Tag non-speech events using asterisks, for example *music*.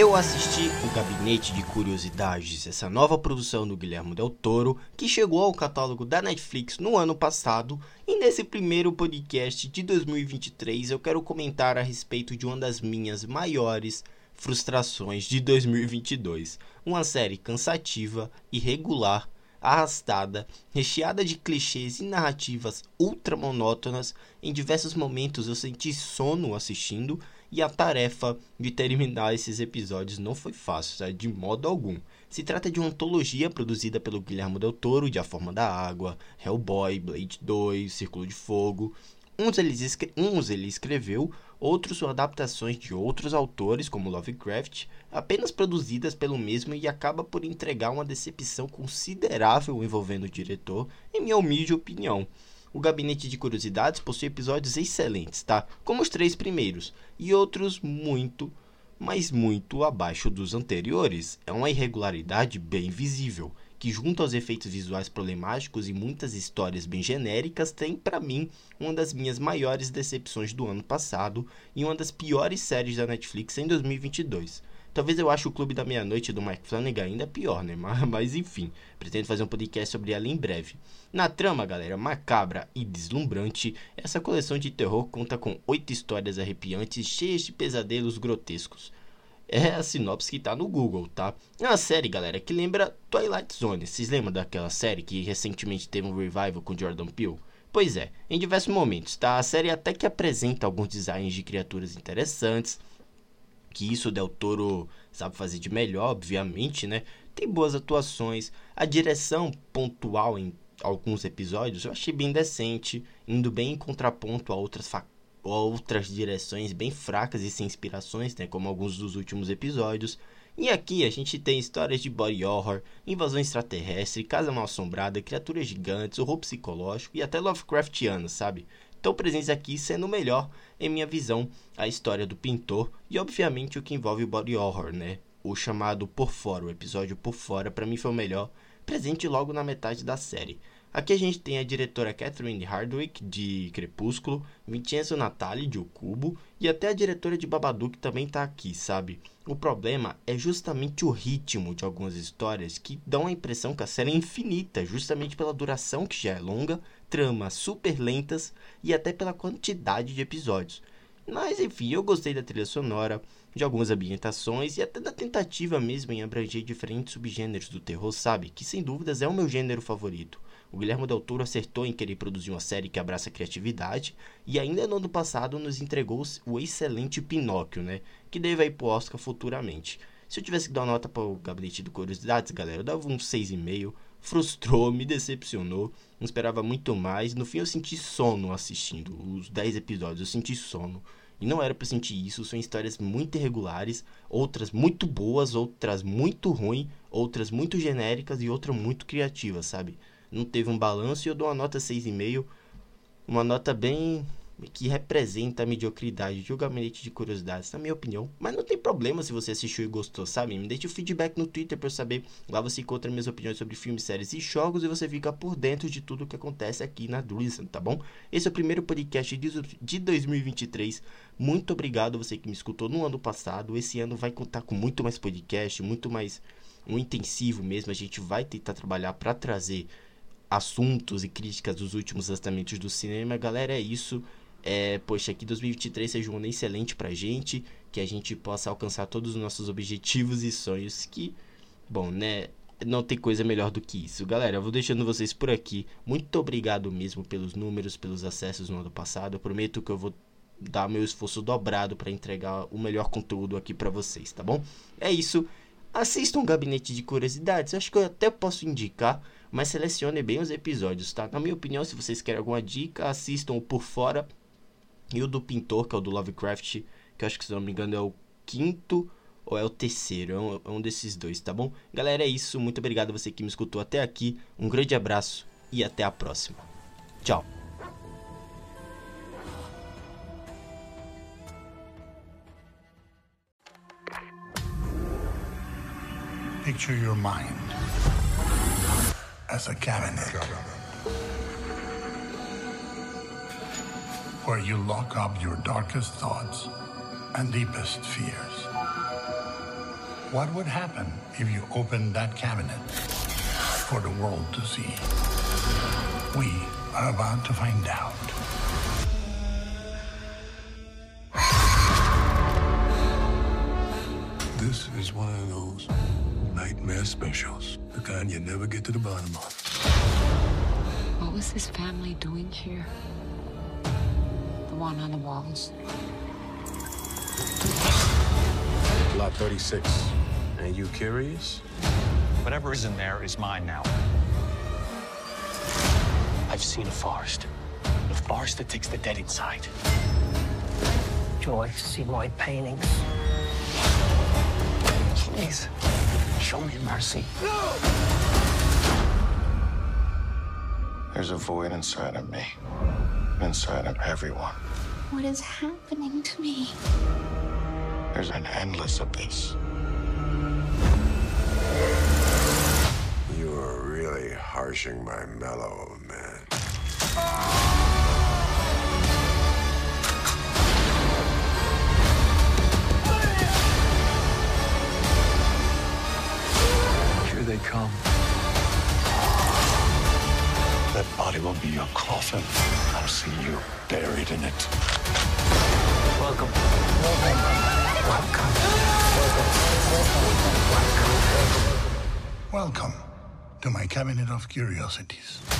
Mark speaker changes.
Speaker 1: Eu assisti o Gabinete de Curiosidades, essa nova produção do Guilherme Del Toro, que chegou ao catálogo da Netflix no ano passado, e nesse primeiro podcast de 2023 eu quero comentar a respeito de uma das minhas maiores frustrações de 2022. Uma série cansativa, irregular, arrastada, recheada de clichês e narrativas ultra monótonas. Em diversos momentos eu senti sono assistindo e a tarefa de terminar esses episódios não foi fácil, de modo algum. Se trata de uma antologia produzida pelo Guilherme Del Toro, de A Forma da Água, Hellboy, Blade 2, Círculo de Fogo. Uns ele, uns ele escreveu, outros são adaptações de outros autores, como Lovecraft, apenas produzidas pelo mesmo e acaba por entregar uma decepção considerável envolvendo o diretor, em minha humilde opinião. O Gabinete de Curiosidades possui episódios excelentes, tá? Como os três primeiros, e outros muito, mas muito abaixo dos anteriores. É uma irregularidade bem visível, que junto aos efeitos visuais problemáticos e muitas histórias bem genéricas, tem para mim uma das minhas maiores decepções do ano passado e uma das piores séries da Netflix em 2022. Talvez eu ache o Clube da Meia-Noite do Mike Flanagan ainda pior, né? *laughs* Mas, mas, enfim, pretendo fazer um podcast sobre ela em breve. Na trama, galera, macabra e deslumbrante, essa coleção de terror conta com oito histórias arrepiantes cheias de pesadelos grotescos. É a sinopse que tá no Google, tá? É uma série, galera, que lembra Twilight Zone. Vocês lembram daquela série que recentemente teve um revival com Jordan Peele? Pois é, em diversos momentos, tá? A série até que apresenta alguns designs de criaturas interessantes, que isso o Del Toro sabe fazer de melhor, obviamente, né? Tem boas atuações, a direção pontual em alguns episódios eu achei bem decente, indo bem em contraponto a outras outras direções bem fracas e sem inspirações, né, como alguns dos últimos episódios. E aqui a gente tem histórias de body horror, invasão extraterrestre, casa mal assombrada, criaturas gigantes, horror psicológico e até Lovecraftiano, sabe? Estão presentes aqui, sendo melhor, em minha visão, a história do pintor e, obviamente, o que envolve o body horror, né? O chamado Por Fora, o episódio Por Fora, para mim foi o melhor, presente logo na metade da série. Aqui a gente tem a diretora Catherine Hardwick, de Crepúsculo, Vincenzo Natali, de O Cubo, e até a diretora de Babadook também tá aqui, sabe? O problema é justamente o ritmo de algumas histórias que dão a impressão que a série é infinita, justamente pela duração que já é longa tramas super lentas e até pela quantidade de episódios. Mas enfim, eu gostei da trilha sonora, de algumas ambientações e até da tentativa mesmo em abranger diferentes subgêneros do terror, sabe? Que sem dúvidas é o meu gênero favorito. O Guilherme Del Toro acertou em querer produzir uma série que abraça a criatividade e ainda no ano passado nos entregou o excelente Pinóquio, né? Que deve ir pro Oscar futuramente. Se eu tivesse que dar uma nota para o Gabinete de Curiosidades, galera, eu dava um 6,5 frustrou, me decepcionou. Não esperava muito mais. No fim, eu senti sono assistindo os 10 episódios. Eu senti sono. E não era para sentir isso. São histórias muito irregulares, outras muito boas, outras muito ruins, outras muito genéricas e outras muito criativas, sabe? Não teve um balanço e eu dou uma nota 6,5. Uma nota bem que representa a mediocridade de O Gabinete de Curiosidades, na minha opinião. Mas não tem problema se você assistiu e gostou, sabe? Me deixe o feedback no Twitter para eu saber. Lá você encontra minhas opiniões sobre filmes, séries e jogos e você fica por dentro de tudo que acontece aqui na Drizzle, tá bom? Esse é o primeiro podcast de 2023. Muito obrigado você que me escutou no ano passado. Esse ano vai contar com muito mais podcast, muito mais um intensivo mesmo. A gente vai tentar trabalhar para trazer assuntos e críticas dos últimos lançamentos do cinema. Galera, é isso. É, poxa, que 2023 seja um ano excelente pra gente, que a gente possa alcançar todos os nossos objetivos e sonhos, que, bom, né, não tem coisa melhor do que isso. Galera, eu vou deixando vocês por aqui. Muito obrigado mesmo pelos números, pelos acessos no ano passado. Eu prometo que eu vou dar meu esforço dobrado para entregar o melhor conteúdo aqui para vocês, tá bom? É isso. Assistam um Gabinete de Curiosidades. Acho que eu até posso indicar, mas selecione bem os episódios, tá? Na minha opinião, se vocês querem alguma dica, assistam por fora e o do pintor, que é o do Lovecraft, que eu acho que se não me engano é o quinto ou é o terceiro, é um, é um desses dois, tá bom? Galera, é isso. Muito obrigado a você que me escutou até aqui. Um grande abraço e até a próxima. Tchau. Picture your mind as a cabinet. Where you lock up your darkest thoughts and deepest fears.
Speaker 2: What would happen if you opened that cabinet for the world to see? We are about to find out.
Speaker 3: This is one of those nightmare specials. The kind you never get to the bottom of.
Speaker 4: What was this family doing here? The one on the walls.
Speaker 3: Lot 36. And you curious?
Speaker 5: Whatever is in there is mine now.
Speaker 6: I've seen a forest. A forest that takes the dead inside.
Speaker 7: Joy, see my paintings.
Speaker 6: Please, show me mercy. No!
Speaker 8: There's a void inside of me, inside of everyone.
Speaker 9: What is happening to me?
Speaker 8: There's an endless abyss.
Speaker 3: You are really harshing my mellow, man.
Speaker 5: Here they come.
Speaker 8: That body will be your coffin. I'll see you buried in it. Welcome. Welcome. Welcome.
Speaker 7: Welcome.
Speaker 2: Welcome to my cabinet of curiosities.